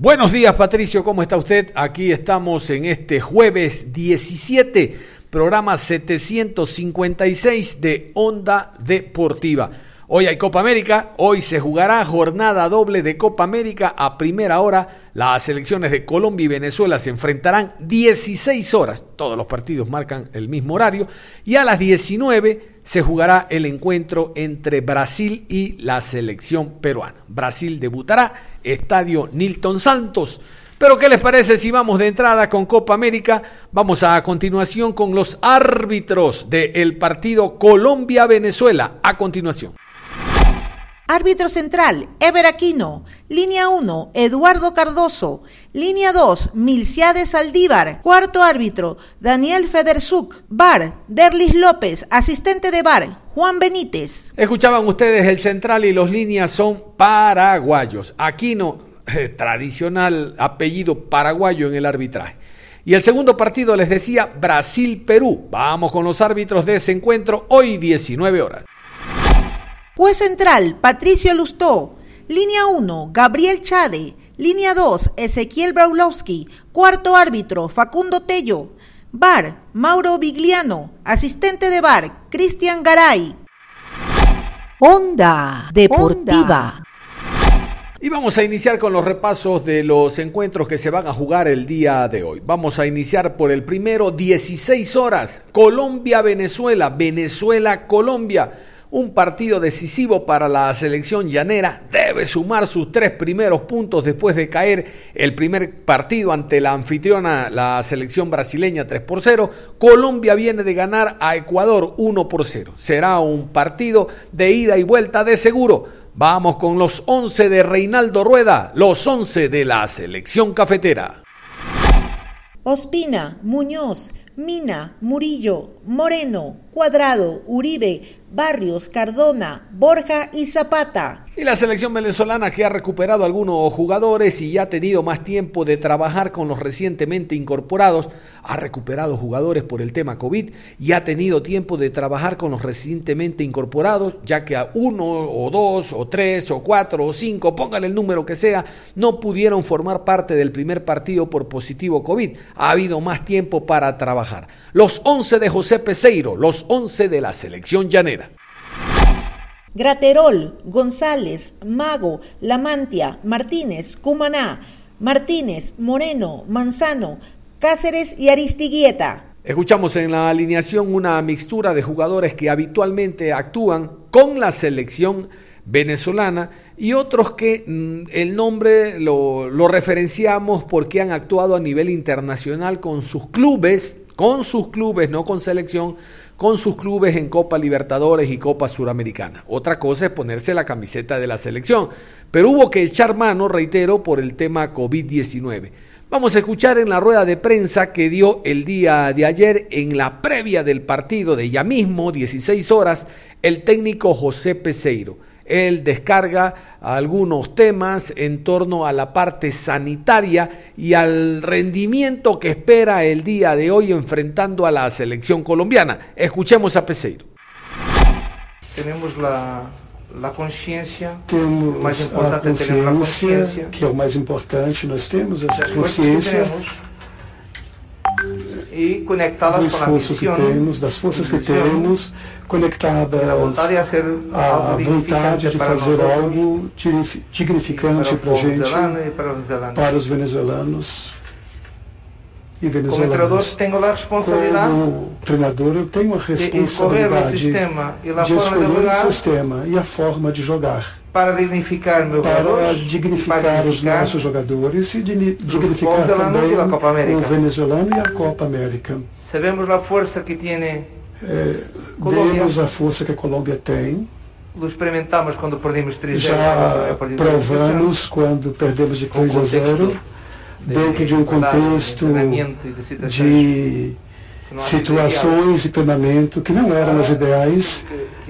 Buenos días Patricio, ¿cómo está usted? Aquí estamos en este jueves 17, programa 756 de Onda Deportiva. Hoy hay Copa América, hoy se jugará jornada doble de Copa América a primera hora. Las selecciones de Colombia y Venezuela se enfrentarán 16 horas, todos los partidos marcan el mismo horario, y a las 19 se jugará el encuentro entre Brasil y la selección peruana. Brasil debutará, Estadio Nilton Santos. Pero ¿qué les parece si vamos de entrada con Copa América? Vamos a continuación con los árbitros del partido Colombia-Venezuela. A continuación. Árbitro central, Ever Aquino. Línea 1, Eduardo Cardoso. Línea 2, Milciades Saldívar. Cuarto árbitro, Daniel Federzuk. Bar, Derlis López. Asistente de bar, Juan Benítez. Escuchaban ustedes el central y los líneas son paraguayos. Aquino, eh, tradicional apellido paraguayo en el arbitraje. Y el segundo partido les decía Brasil-Perú. Vamos con los árbitros de ese encuentro hoy 19 horas. Juez central, Patricio Lustó. Línea 1, Gabriel Chade. Línea 2, Ezequiel Braulowski. Cuarto árbitro, Facundo Tello. Bar, Mauro Vigliano. Asistente de bar, Cristian Garay. Onda Deportiva. Y vamos a iniciar con los repasos de los encuentros que se van a jugar el día de hoy. Vamos a iniciar por el primero, 16 horas, Colombia-Venezuela, Venezuela-Colombia. Un partido decisivo para la selección llanera. Debe sumar sus tres primeros puntos después de caer el primer partido ante la anfitriona, la selección brasileña 3 por 0. Colombia viene de ganar a Ecuador 1 por 0. Será un partido de ida y vuelta de seguro. Vamos con los 11 de Reinaldo Rueda, los 11 de la selección cafetera. Ospina, Muñoz, Mina, Murillo, Moreno, Cuadrado, Uribe, Barrios, Cardona, Borja y Zapata. Y la selección venezolana que ha recuperado algunos jugadores y ya ha tenido más tiempo de trabajar con los recientemente incorporados, ha recuperado jugadores por el tema COVID y ha tenido tiempo de trabajar con los recientemente incorporados, ya que a uno o dos o tres o cuatro o cinco, póngale el número que sea, no pudieron formar parte del primer partido por positivo COVID. Ha habido más tiempo para trabajar. Los 11 de José Peseiro, los 11 de la selección llanera. Graterol, González, Mago, Lamantia, Martínez, Cumaná, Martínez, Moreno, Manzano, Cáceres y Aristiguieta. Escuchamos en la alineación una mixtura de jugadores que habitualmente actúan con la selección venezolana y otros que mm, el nombre lo, lo referenciamos porque han actuado a nivel internacional con sus clubes, con sus clubes, no con selección, con sus clubes en Copa Libertadores y Copa Suramericana. Otra cosa es ponerse la camiseta de la selección, pero hubo que echar mano, reitero, por el tema COVID-19. Vamos a escuchar en la rueda de prensa que dio el día de ayer en la previa del partido de ya mismo, 16 horas, el técnico José Peseiro. Él descarga algunos temas en torno a la parte sanitaria y al rendimiento que espera el día de hoy enfrentando a la selección colombiana. Escuchemos a Peseiro. Tenemos la, la consciência, Temos mais importante a consciência, que é o mais importante, nós temos essa consciência e do conectá-las com a esforço que missão, temos, das forças que missão, temos, conectadas a vontade a ser à algo vontade de dignificante para fazer nós outros, algo dignifi- dignificante para o para a povo gente, zelano e para os zelanos. Venezuelanos. Como venezuelanos. tenho a responsabilidade Como treinador, eu tenho a responsabilidade de de escolher o sistema e a forma de jogar para dignificar meus para dignificar para os nossos jogadores e digni- dignificar também o venezuelano e a Copa América. Sabemos a força que tem, Colômbia. Vemos a força que a Colômbia tem, lo experimentamos quando perdemos 3-0. já provamos quando perdemos de Com 3 a 0, contexto dentro de um contexto de situações e treinamento que não eram as ideais,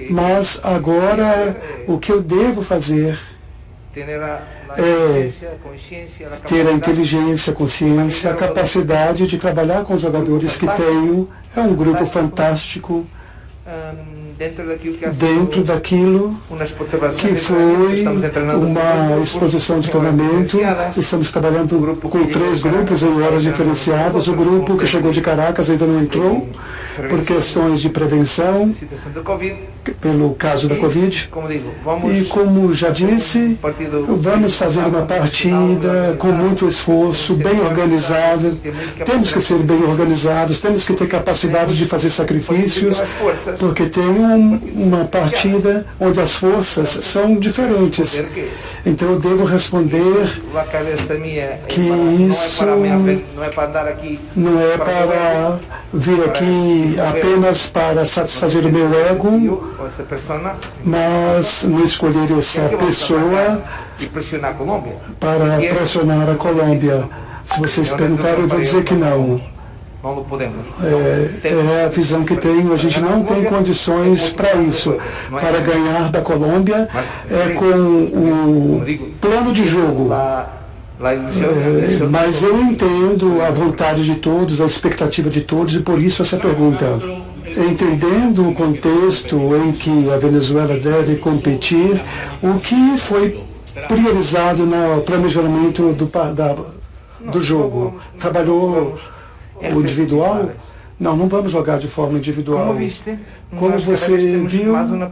mas agora o que eu devo fazer É, ter a inteligência, a consciência, a capacidade de trabalhar com jogadores que tenho. É um grupo fantástico dentro daquilo que ha dentro daquilo que foi uma exposição de diferenciadas. Estamos trabalhando com três grupos em horas diferenciadas. O grupo que chegou de Caracas ainda não entrou por questões de prevenção, pelo caso da Covid. E como já disse, vamos fazer uma partida com muito esforço, bem organizada. Temos que ser bem organizados, temos que ter capacidade de fazer sacrifícios, porque tem um- uma partida onde as forças são diferentes. Então eu devo responder, Que isso- não é para, vir aqui apenas para satisfazer o meu ego, mas não escolher essa pessoa para pressionar a Colômbia. Se vocês perguntarem, eu vou dizer que não. Não lo podemos. É, é a visão que tenho. A gente não tem condições para isso. Para ganhar da Colômbia é com o plano de jogo. Ilusão, a É, mas eu entendo a vontade de todos, a expectativa de todos, e por isso essa pergunta. Entendendo o contexto em que a Venezuela deve competir, o que foi priorizado no planejamento do, da- do jogo? Trabalhou o individual? Não, não vamos jogar de forma individual. Como viste, Como você viu, zona-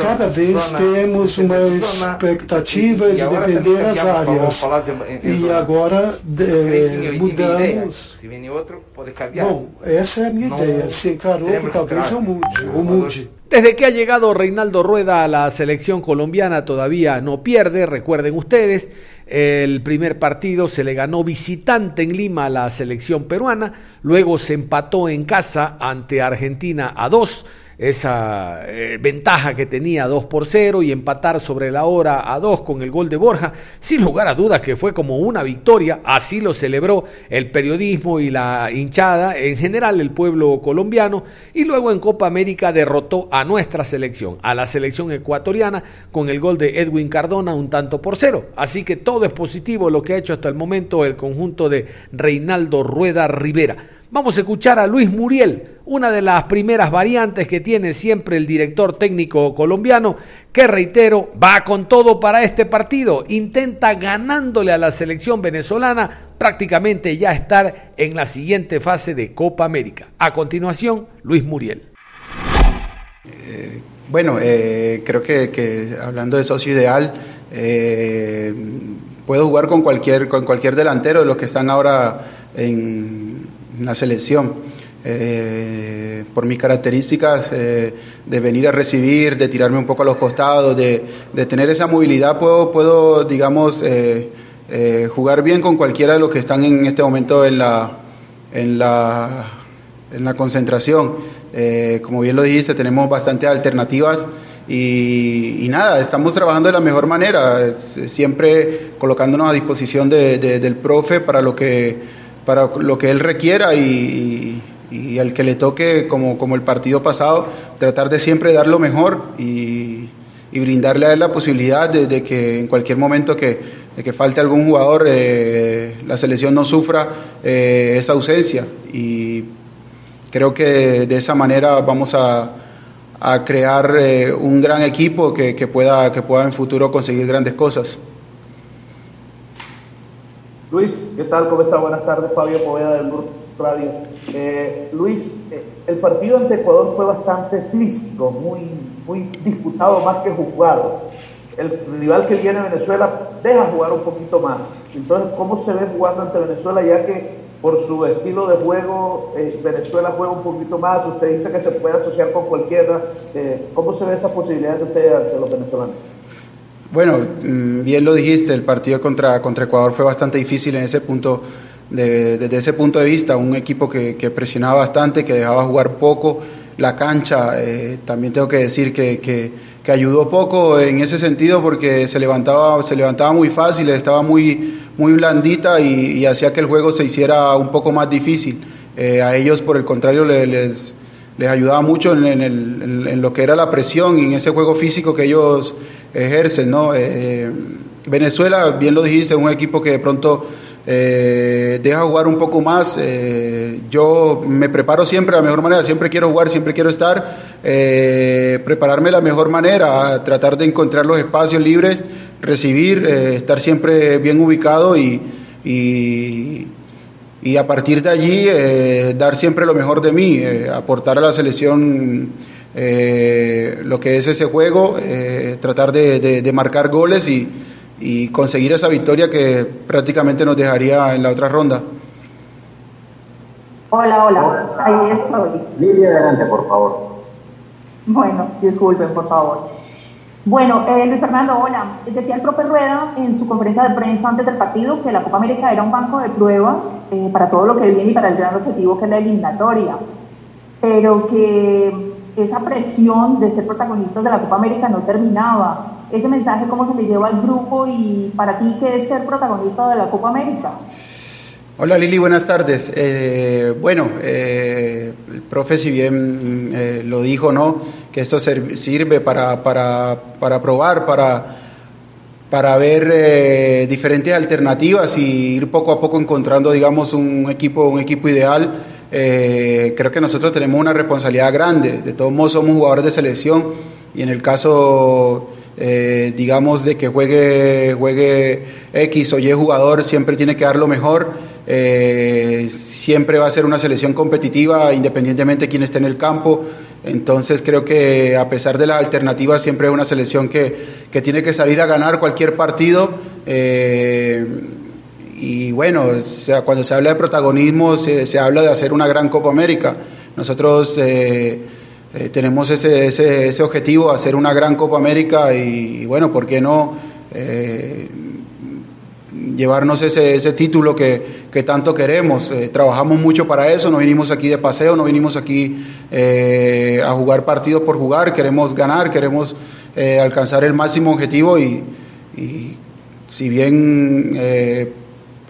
Cada vez zona- temos uma expectativa e- e de defender as áreas. em- em E zona. agora de- ideia. mudamos. Outro. Bom, essa é a minha Não ideia. Se encarou talvez eu mude, ou mude. Desde que ha llegado Reinaldo Rueda a la selección colombiana todavía no pierde, recuerden ustedes, el primer partido se le ganó visitante en Lima a la selección peruana, luego se empató en casa ante Argentina a dos, esa eh, ventaja que tenía 2 por 0 y empatar sobre la hora a 2 con el gol de Borja, sin lugar a dudas que fue como una victoria, así lo celebró el periodismo y la hinchada, en general el pueblo colombiano, y luego en Copa América derrotó a nuestra selección, a la selección ecuatoriana, con el gol de Edwin Cardona un tanto por cero. Así que todo es positivo lo que ha hecho hasta el momento el conjunto de Reinaldo Rueda Rivera. Vamos a escuchar a Luis Muriel, una de las primeras variantes que tiene siempre el director técnico colombiano, que reitero, va con todo para este partido, intenta ganándole a la selección venezolana prácticamente ya estar en la siguiente fase de Copa América. A continuación, Luis Muriel. Bueno, eh, creo que, que hablando de socio ideal, eh, puedo jugar con cualquier, con cualquier delantero de los que están ahora en, en la selección. Eh, por mis características eh, de venir a recibir, de tirarme un poco a los costados, de, de tener esa movilidad, puedo, puedo digamos, eh, eh, jugar bien con cualquiera de los que están en este momento en la, en la, en la concentración. Eh, como bien lo dijiste, tenemos bastantes alternativas y, y nada, estamos trabajando de la mejor manera, siempre colocándonos a disposición de- de- del profe para lo que, para lo que él requiera y, al que le toque, como, como el partido pasado, tratar de siempre dar lo mejor y, brindarle a él la posibilidad de, que en cualquier momento que, que falte algún jugador, eh, la selección no sufra eh, esa ausencia. Y creo que de esa manera vamos a, a crear eh, un gran equipo que, que pueda, que pueda en futuro conseguir grandes cosas. Luis, ¿qué tal? ¿Cómo está? Buenas tardes, Fabio Poveda del Blue Radio. Eh, Luis, eh, el partido ante Ecuador fue bastante físico, muy, muy disputado más que jugado. El rival que viene Venezuela deja jugar un poquito más. Entonces, ¿cómo se ve jugando ante Venezuela ya que por su estilo de juego, eh, Venezuela juega un poquito más, usted dice que se puede asociar con cualquiera, ¿cómo se ve esa posibilidad de usted ante los venezolanos? Bueno, mm, bien lo dijiste, el partido contra, contra Ecuador fue bastante difícil en ese punto, de- desde ese punto de vista, un equipo que, que presionaba bastante, que dejaba jugar poco la cancha, eh, también tengo que decir que, que- que ayudó poco en ese sentido porque se levantaba, se levantaba muy fácil, estaba muy, muy blandita y, hacía que el juego se hiciera un poco más difícil. Eh, a ellos, por el contrario, le- les, les ayudaba mucho en, el- en lo que era la presión y en ese juego físico que ellos ejercen. ¿no? Eh, Venezuela, bien lo dijiste, es un equipo que de pronto eh, deja jugar un poco más. eh, yo me preparo siempre de la mejor manera, siempre quiero jugar, siempre quiero estar, eh, prepararme de la mejor manera, tratar de encontrar los espacios libres, recibir, eh, estar siempre bien ubicado y, y, a partir de allí eh, dar siempre lo mejor de mí, eh, aportar a la selección eh, lo que es ese juego, eh, tratar de, de- de marcar goles y, y conseguir esa victoria que prácticamente nos dejaría en la otra ronda. Hola, hola, ahí estoy. Lilia, adelante, por favor. Bueno, disculpen, por favor. Bueno, eh, Luis Fernando, hola. Decía el profe Rueda en su conferencia de prensa antes del partido que la Copa América era un banco de pruebas eh, para todo lo que viene y para el gran objetivo que es la eliminatoria, pero que esa presión de ser protagonistas de la Copa América no terminaba. Ese mensaje, ¿cómo se le lleva al grupo y para ti qué es ser protagonista de la Copa América? Hola Lili, buenas tardes. Eh, bueno, eh, el profe si bien eh, lo dijo, ¿no? Que esto sirve para, para, para probar, para, para ver eh, diferentes alternativas y ir poco a poco encontrando, digamos, un equipo, un equipo ideal. Eh, creo que nosotros tenemos una responsabilidad grande. De todos modos, somos jugadores de selección y en el caso, eh, digamos, de que juegue, juegue X o Y jugador, siempre tiene que dar lo mejor. Eh, siempre va a ser una selección competitiva, independientemente de quién esté en el campo. Entonces creo que a pesar de las alternativas, siempre es una selección que, que tiene que salir a ganar cualquier partido. Y bueno, cuando se habla de protagonismo, se, se habla de hacer una gran Copa América. Nosotros eh, eh, tenemos ese, ese, ese objetivo, hacer una gran Copa América y, bueno, ¿por qué no? Eh, llevarnos ese, ese título que, que tanto queremos. Trabajamos mucho para eso, no vinimos aquí de paseo, no vinimos aquí a jugar partidos por jugar, queremos ganar, queremos alcanzar el máximo objetivo y, si bien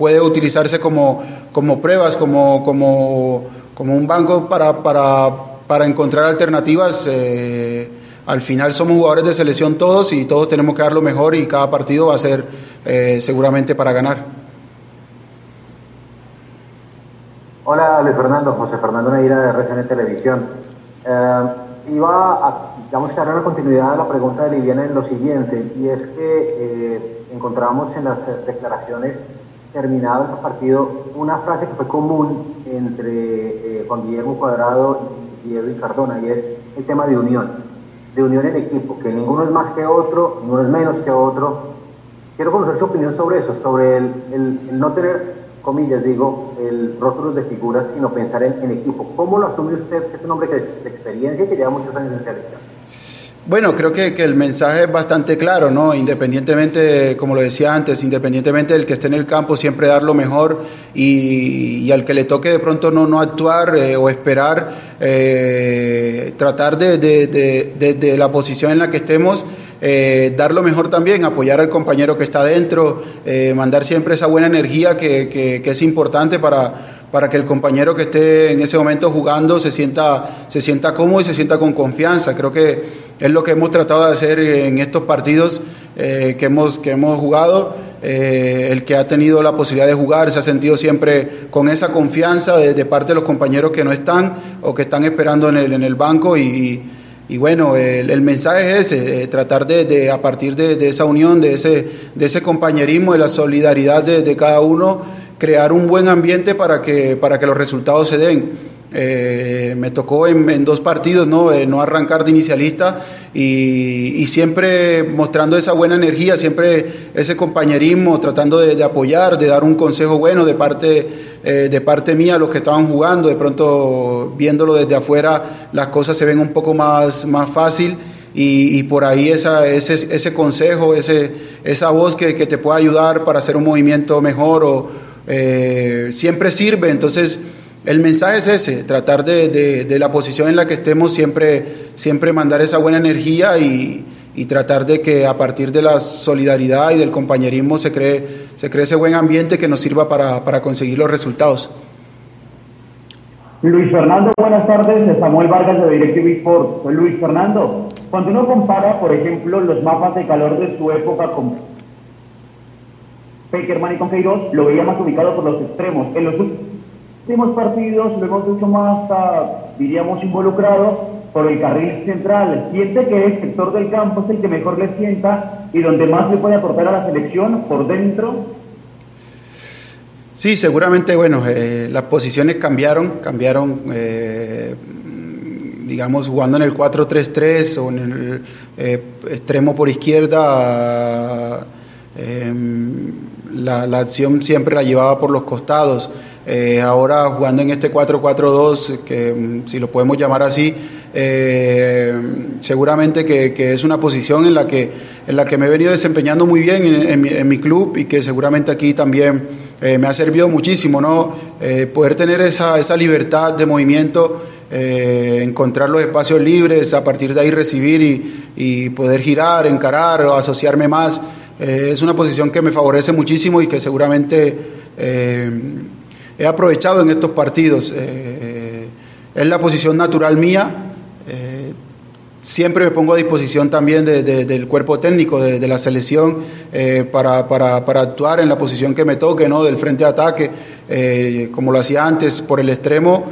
puede utilizarse como, como pruebas, como, como, como un banco para, para, para encontrar alternativas, eh, al final somos jugadores de selección todos y todos tenemos que dar lo mejor y cada partido va a ser eh, seguramente para ganar. Hola, Luis Fernando, José Fernando Neira de RCN Televisión. Eh, iba a, digamos que dar una continuidad a la pregunta de Liliana en lo siguiente, y es que eh, encontramos en las declaraciones terminadas el partido una frase que fue común entre eh, Juan Guillermo Cuadrado y Edwin Cardona, y es el tema de unión, de unión en equipo, que ninguno es más que otro, ninguno es menos que otro. Quiero conocer su opinión sobre eso, sobre el, no tener, comillas, digo, el rótulos de figuras, sino pensar en, en equipo. ¿Cómo lo asume usted, que es un hombre que, de experiencia y que lleva muchos años en selección? Bueno, creo que, que el mensaje es bastante claro, ¿no? Independientemente, como lo decía antes, independientemente del que esté en el campo, siempre dar lo mejor y, al que le toque de pronto no, no actuar eh, o esperar, eh, tratar de, de- de- la posición en la que estemos, eh, dar lo mejor también, apoyar al compañero que está dentro, mandar siempre esa buena energía que, que- que es importante para, para que el compañero que esté en ese momento jugando se sienta, se sienta cómodo y se sienta con confianza. Creo que es lo que hemos tratado de hacer en estos partidos eh, que, hemos, que hemos jugado. Eh, el que ha tenido la posibilidad de jugar se ha sentido siempre con esa confianza de, parte de los compañeros que no están o que están esperando en el, en el banco y, y bueno, el, mensaje es ese, eh, tratar de, a partir de, de esa unión, de ese, de ese compañerismo, de la solidaridad de, de cada uno, crear un buen ambiente para que, para que los resultados se den. Eh, me tocó en, dos partidos no, eh, no arrancar de inicialista y, siempre mostrando esa buena energía, siempre ese compañerismo, tratando de, apoyar, de dar un consejo bueno de parte, eh, de parte mía a los que estaban jugando. De pronto, viéndolo desde afuera, las cosas se ven un poco más, más fácil. Y, por ahí esa, ese, ese consejo, ese, esa voz que, que, te puede ayudar para hacer un movimiento mejor o siempre sirve. Entonces, el mensaje es ese, tratar de, la posición en la que estemos siempre, siempre mandar esa buena energía y, tratar de que a partir de la solidaridad y del compañerismo se cree, se cree ese buen ambiente que nos sirva para, conseguir los resultados. Luis Fernando, buenas tardes. Samuel Vargas de DirecTV Sport. Luis Fernando, cuando uno compara, por ejemplo, los mapas de calor de su época con Peckerman y con Queiroz, lo veía más ubicado por los extremos. En los últimos partidos lo hemos hecho más, diríamos, involucrado por el carril central. Siente que el sector del campo es el que mejor le sienta y donde más le puede aportar a la selección por dentro. Sí, seguramente, bueno, eh, las posiciones cambiaron, cambiaron, eh, digamos, jugando en el 4-3-3 o en el eh, extremo por izquierda, la, la acción siempre la llevaba por los costados. Eh, ahora jugando en este 4-4-2, que mm, si lo podemos llamar así, eh, seguramente que, es una posición en la que, en la que me he venido desempeñando muy bien en, mi, club y que seguramente aquí también eh, me ha servido muchísimo, ¿no? poder tener esa, esa libertad de movimiento. encontrar los espacios libres, a partir de ahí recibir y, y poder girar, encarar o asociarme más, es una posición que me favorece muchísimo y que seguramente he aprovechado en estos partidos. Eh, es la posición natural mía. Eh, siempre me pongo a disposición también del cuerpo técnico de, la selección eh, para, actuar en la posición que me toque, ¿no? del frente de ataque, como lo hacía antes por el extremo.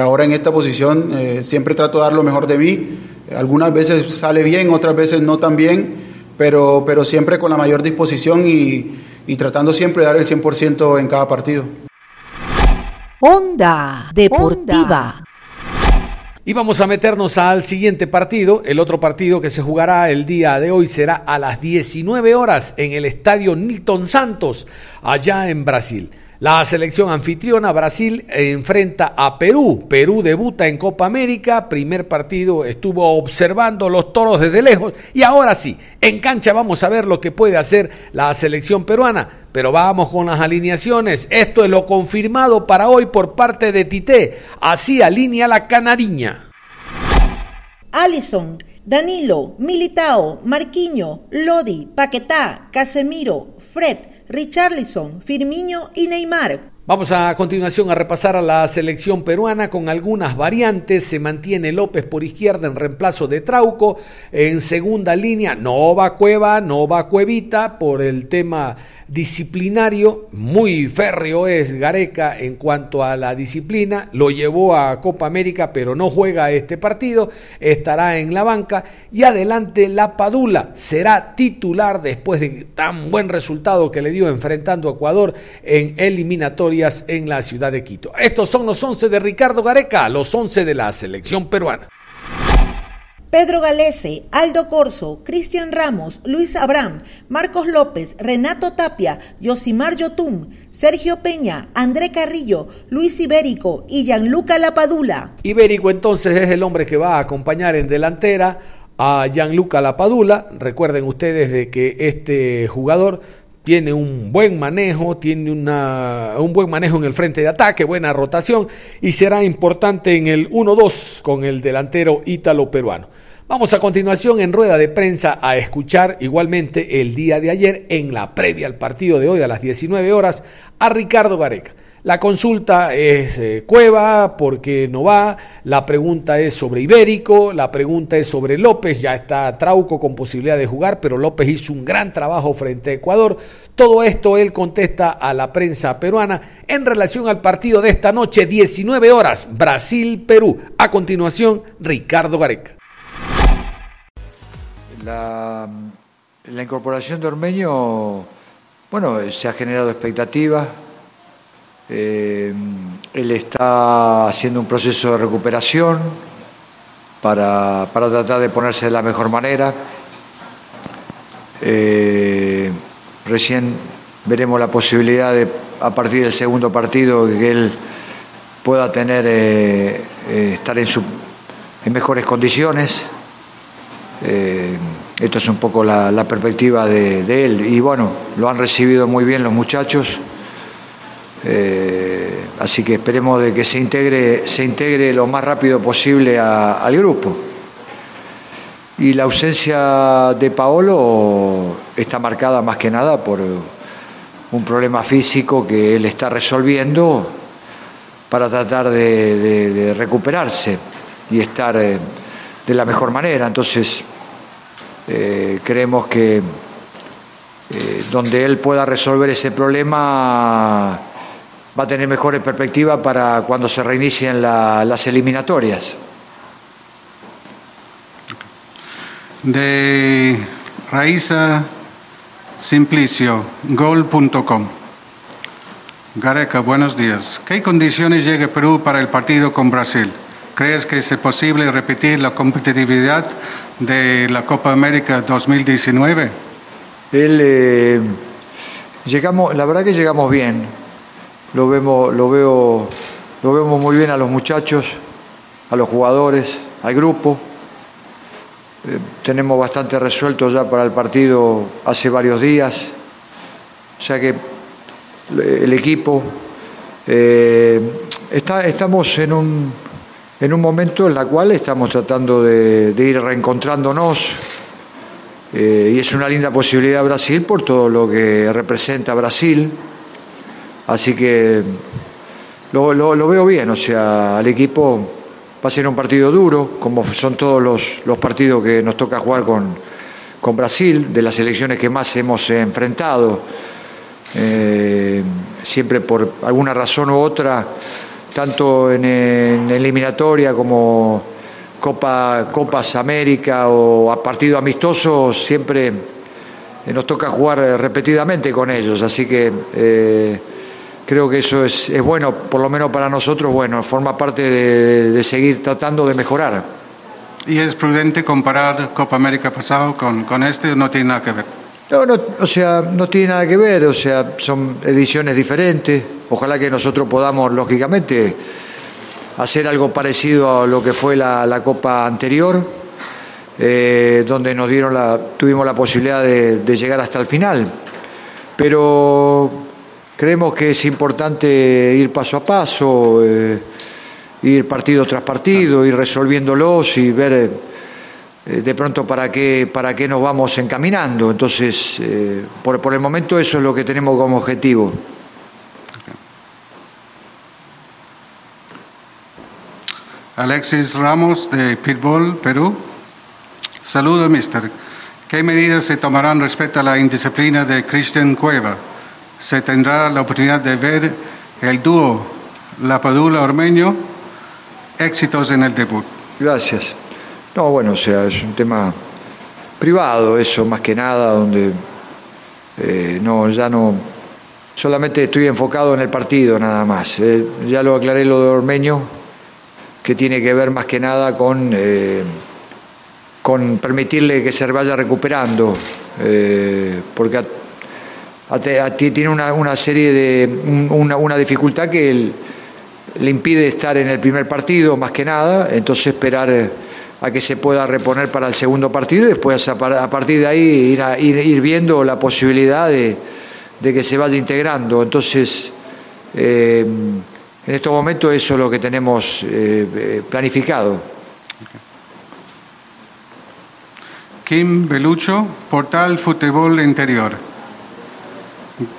ahora en esta posición siempre trato de dar lo mejor de mí. Algunas veces sale bien, otras veces no tan bien, pero, pero siempre con la mayor disposición y, y tratando siempre de dar el 100% en cada partido. Onda Deportiva. Y vamos a meternos al siguiente partido. El otro partido que se jugará el día de hoy será a las 19 horas en el estadio Nilton Santos, allá en Brasil. La selección anfitriona Brasil enfrenta a Perú. Perú debuta en Copa América. Primer partido estuvo observando los toros desde lejos. Y ahora sí, en cancha vamos a ver lo que puede hacer la selección peruana. Pero vamos con las alineaciones. Esto es lo confirmado para hoy por parte de Tite. Así alinea la canariña. Alison, Danilo, Militao, Marquiño, Lodi, Paquetá, Casemiro, Fred, Richarlison, Firmino y Neymar. Vamos a continuación a repasar a la selección peruana con algunas variantes. Se mantiene López por izquierda en reemplazo de Trauco. En segunda línea no va Cueva, no va Cuevita por el tema disciplinario, muy férreo es Gareca en cuanto a la disciplina, lo llevó a Copa América pero no juega este partido, estará en la banca y adelante la Padula será titular después de tan buen resultado que le dio enfrentando a Ecuador en en la ciudad de Quito. Estos son los 11 de Ricardo Gareca, los 11 de la selección peruana. Pedro Galese, Aldo Corso, Cristian Ramos, Luis Abraham, Marcos López, Renato Tapia, Yosimar Yotún, Sergio Peña, André Carrillo, Luis Ibérico y Gianluca Lapadula. Ibérico entonces es el hombre que va a acompañar en delantera a Gianluca Lapadula. Recuerden ustedes de que este jugador tiene un buen manejo, tiene una, un buen manejo en el frente de ataque, buena rotación y será importante en el 1-2 con el delantero ítalo-peruano. Vamos a continuación en rueda de prensa a escuchar igualmente el día de ayer en la previa al partido de hoy a las 19 horas a Ricardo Gareca. La consulta es eh, Cueva, porque no va? La pregunta es sobre Ibérico, la pregunta es sobre López, ya está Trauco con posibilidad de jugar, pero López hizo un gran trabajo frente a Ecuador. Todo esto él contesta a la prensa peruana en relación al partido de esta noche, 19 horas, Brasil-Perú. A continuación, Ricardo Gareca. La, incorporación de Ormeño, bueno, se ha generado expectativas. Eh, él está haciendo un proceso de recuperación para, para tratar de ponerse de la mejor manera. Eh, recién veremos la posibilidad de, a partir del segundo partido, que él pueda tener, eh, estar en, su, en mejores condiciones. Esto es un poco la, perspectiva de, él. Y bueno, lo han recibido muy bien los muchachos. Eh, así que esperemos de que se integre, se integre lo más rápido posible al grupo. Y la ausencia de Paolo está marcada más que nada por un problema físico que él está resolviendo para tratar de, recuperarse y estar eh, de la mejor manera. Entonces, eh, creemos que donde él pueda resolver ese problema va a tener mejores perspectivas para cuando se reinicien la, las eliminatorias. De Raiza Simplicio, gol.com. Gareca, buenos días. ¿Qué condiciones llega Perú para el partido con Brasil? ¿Crees que es posible repetir la competitividad de la Copa América 2019? Él, eh, llegamos, la verdad que llegamos bien. Lo vemos, lo veo, lo vemos muy bien a los muchachos, a los jugadores, al grupo. Eh, tenemos bastante resuelto ya para el partido hace varios días. O sea que el equipo eh, está, estamos en un, en un momento en el cual estamos tratando de, ir reencontrándonos eh, y es una linda posibilidad Brasil por todo lo que representa Brasil. Así que lo, veo bien, o sea, al equipo va a ser un partido duro, como son todos los, partidos que nos toca jugar con, Brasil, de las elecciones que más hemos enfrentado, eh, siempre por alguna razón u otra, tanto en, en eliminatoria como Copa, Copas América o a partido amistoso, siempre nos toca jugar repetidamente con ellos, así que... Eh, creo que eso es, es, bueno, por lo menos para nosotros, bueno, forma parte de, de, seguir tratando de mejorar. ¿Y es prudente comparar Copa América pasado con, con este o no tiene nada que ver? No, no, o sea, no tiene nada que ver, o sea, son ediciones diferentes. Ojalá que nosotros podamos, lógicamente, hacer algo parecido a lo que fue la, la Copa anterior, eh, donde nos dieron la, tuvimos la posibilidad de, de llegar hasta el final. Pero Creemos que es importante ir paso a paso, eh, ir partido tras partido, ir resolviéndolos y ver eh, de pronto para qué, para qué nos vamos encaminando. Entonces, eh, por, por, el momento eso es lo que tenemos como objetivo. Alexis Ramos de Pitbull, Perú. Saludo, mister. ¿Qué medidas se tomarán respecto a la indisciplina de Cristian Cueva? Se tendrá la oportunidad de ver el dúo La Padula Ormeño, éxitos en el debut. Gracias. No, bueno, o sea, es un tema privado, eso más que nada, donde eh, no, ya no, solamente estoy enfocado en el partido nada más. Eh, ya lo aclaré lo de Ormeño, que tiene que ver más que nada con, eh, con permitirle que se vaya recuperando, porque tiene una, una serie de una, una dificultad que le impide estar en el primer partido más que nada, entonces esperar a que se pueda reponer para el segundo partido y después a, partir de ahí ir, a, ir, ir, viendo la posibilidad de, de, que se vaya integrando. Entonces, eh, en estos momentos eso es lo que tenemos eh, planificado. Kim Belucho, Portal Fútbol Interior.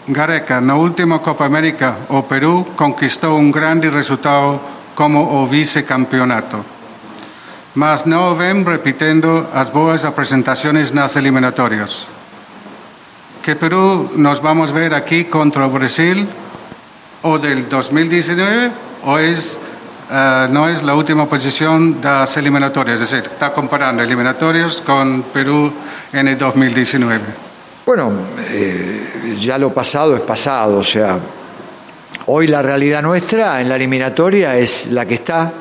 Gareca, na última Copa América, o Perú conquistou un grande resultado como o vicecampeonato. Mas non ven repitiendo as boas apresentaciones nas eliminatorias. Que Perú nos vamos ver aquí contra Brasil o del 2019 o es Uh, no es la última posición de las eliminatorias, es decir, está comparando eliminatorias con Perú en el 2019. Bueno, eh, ya lo pasado es pasado, o sea, hoy la realidad nuestra en la eliminatoria es la que está.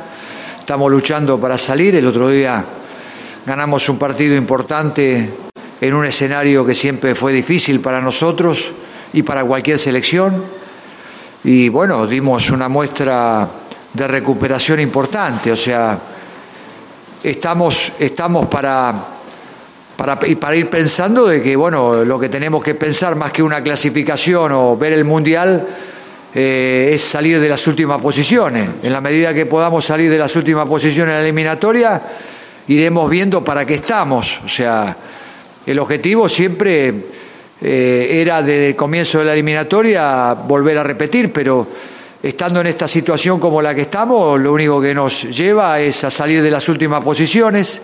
Estamos luchando para salir. El otro día ganamos un partido importante en un escenario que siempre fue difícil para nosotros y para cualquier selección. Y bueno, dimos una muestra de recuperación importante, o sea, estamos, estamos para, para, para ir pensando de que, bueno, lo que tenemos que pensar más que una clasificación o ver el Mundial eh, es salir de las últimas posiciones. En la medida que podamos salir de las últimas posiciones en la eliminatoria, iremos viendo para qué estamos. O sea, el objetivo siempre eh, era desde el comienzo de la eliminatoria volver a repetir, pero estando en esta situación como la que estamos, lo único que nos lleva es a salir de las últimas posiciones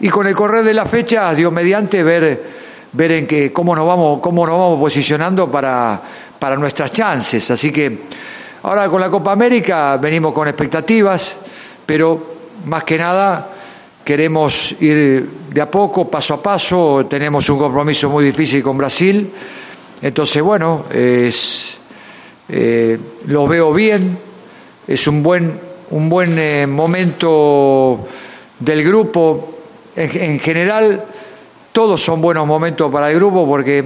y con el correr de la fecha, Dios mediante, ver, ver en que, cómo, nos vamos, cómo nos vamos posicionando para, para nuestras chances. Así que ahora con la Copa América venimos con expectativas, pero más que nada queremos ir de a poco, paso a paso, tenemos un compromiso muy difícil con Brasil, entonces bueno, es, eh, lo veo bien, es un buen, un buen eh, momento del grupo, en, general todos son buenos momentos para el grupo porque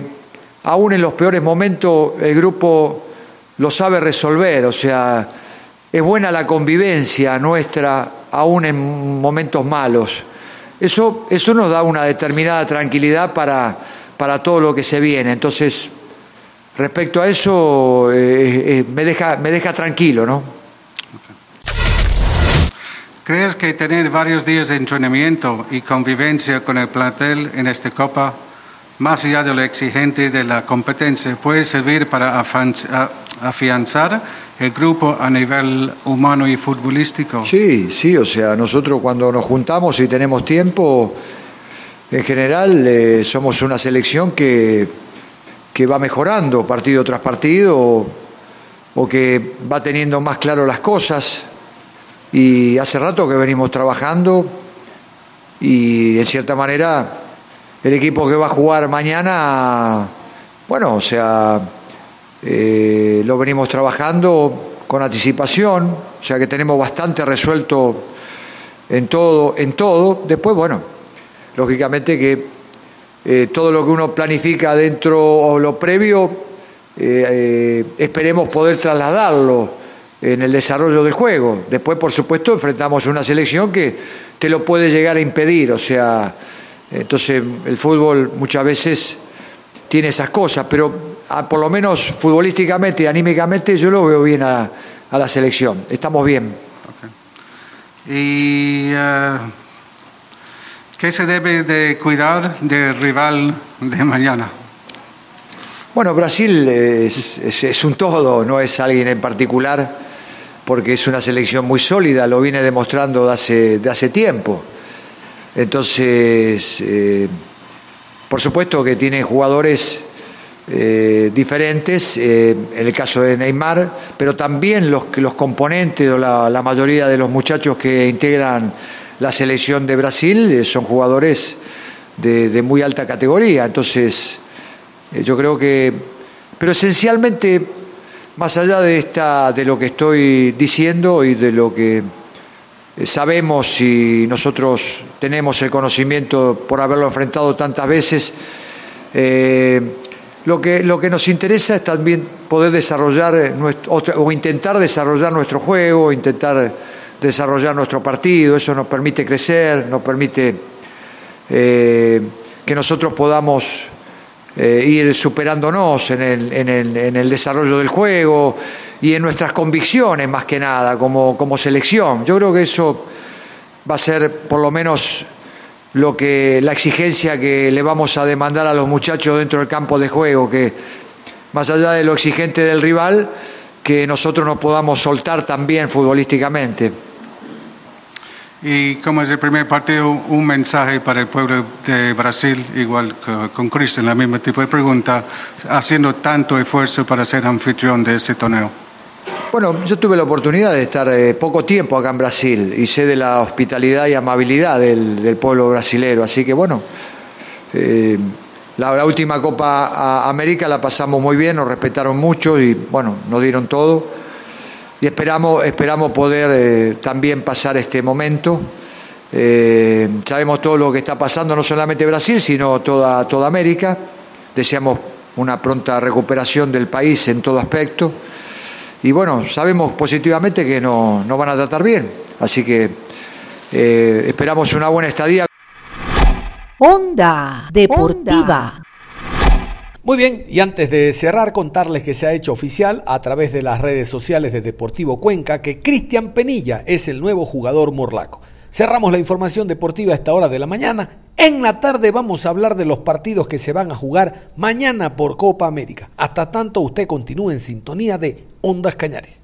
aún en los peores momentos el grupo lo sabe resolver, o sea, es buena la convivencia nuestra aún en momentos malos. Eso, eso nos da una determinada tranquilidad para, para todo lo que se viene. Entonces, respecto a eso, eh, eh, me, deja, me deja tranquilo, ¿no? ¿Crees que tener varios días de entrenamiento y convivencia con el plantel en esta Copa, más allá de lo exigente de la competencia, puede servir para afianzar el grupo a nivel humano y futbolístico? Sí, sí, o sea, nosotros cuando nos juntamos y tenemos tiempo, en general eh, somos una selección que, que va mejorando partido tras partido o, que va teniendo más claro las cosas. Y hace rato que venimos trabajando y en cierta manera el equipo que va a jugar mañana, bueno, o sea, eh, lo venimos trabajando con anticipación, o sea que tenemos bastante resuelto en todo, en todo. Después, bueno, lógicamente que eh, todo lo que uno planifica dentro o lo previo, eh, esperemos poder trasladarlo en el desarrollo del juego. Después, por supuesto, enfrentamos una selección que te lo puede llegar a impedir, o sea, entonces el fútbol muchas veces tiene esas cosas, pero por lo menos futbolísticamente y anímicamente, yo lo veo bien a, la selección. Estamos bien. ¿Y uh, qué se debe de cuidar del rival de mañana? Bueno, Brasil es, un todo, no es alguien en particular, porque es una selección muy sólida, lo viene demostrando de hace, tiempo. Entonces, eh, por supuesto que tiene jugadores eh, diferentes, eh, en el caso de Neymar, pero también los, componentes o la, mayoría de los muchachos que integran la selección de Brasil son jugadores de, muy alta categoría. Entonces, yo creo que, pero esencialmente, más allá de, esta, de lo que estoy diciendo y de lo que sabemos y nosotros tenemos el conocimiento por haberlo enfrentado tantas veces, lo que, lo que nos interesa es también poder desarrollar eh, o intentar desarrollar nuestro juego, intentar desarrollar nuestro partido, eso nos permite crecer, nos permite eh, que nosotros podamos eh, ir superándonos en el, en, el, en el, desarrollo del juego y en nuestras convicciones más que nada como, como selección. Yo creo que eso va a ser por lo menos lo que la exigencia que le vamos a demandar a los muchachos dentro del campo de juego, que más allá de lo exigente del rival, que nosotros nos podamos soltar también futbolísticamente. Y como es el primer partido, un mensaje para el pueblo de Brasil, igual que con Cristian, la misma tipo de pregunta, haciendo tanto esfuerzo para ser anfitrión de este torneo. Bueno, yo tuve la oportunidad de estar eh, poco tiempo acá en Brasil y sé de la hospitalidad y amabilidad del, pueblo brasilero, así que bueno, eh, La, última Copa América la pasamos muy bien, nos respetaron mucho y bueno, nos dieron todo. Y esperamos, esperamos poder eh, también pasar este momento. Eh, sabemos todo lo que está pasando, no solamente Brasil, sino toda, toda América. Deseamos una pronta recuperación del país en todo aspecto. Y bueno, sabemos positivamente que nos no van a tratar bien. Así que eh, esperamos una buena estadía. Onda Deportiva. Muy bien, y antes de cerrar, contarles que se ha hecho oficial a través de las redes sociales de Deportivo Cuenca que Cristian Penilla es el nuevo jugador morlaco. Cerramos la información deportiva a esta hora de la mañana. En la tarde vamos a hablar de los partidos que se van a jugar mañana por Copa América. Hasta tanto usted continúe en sintonía de Ondas Cañares.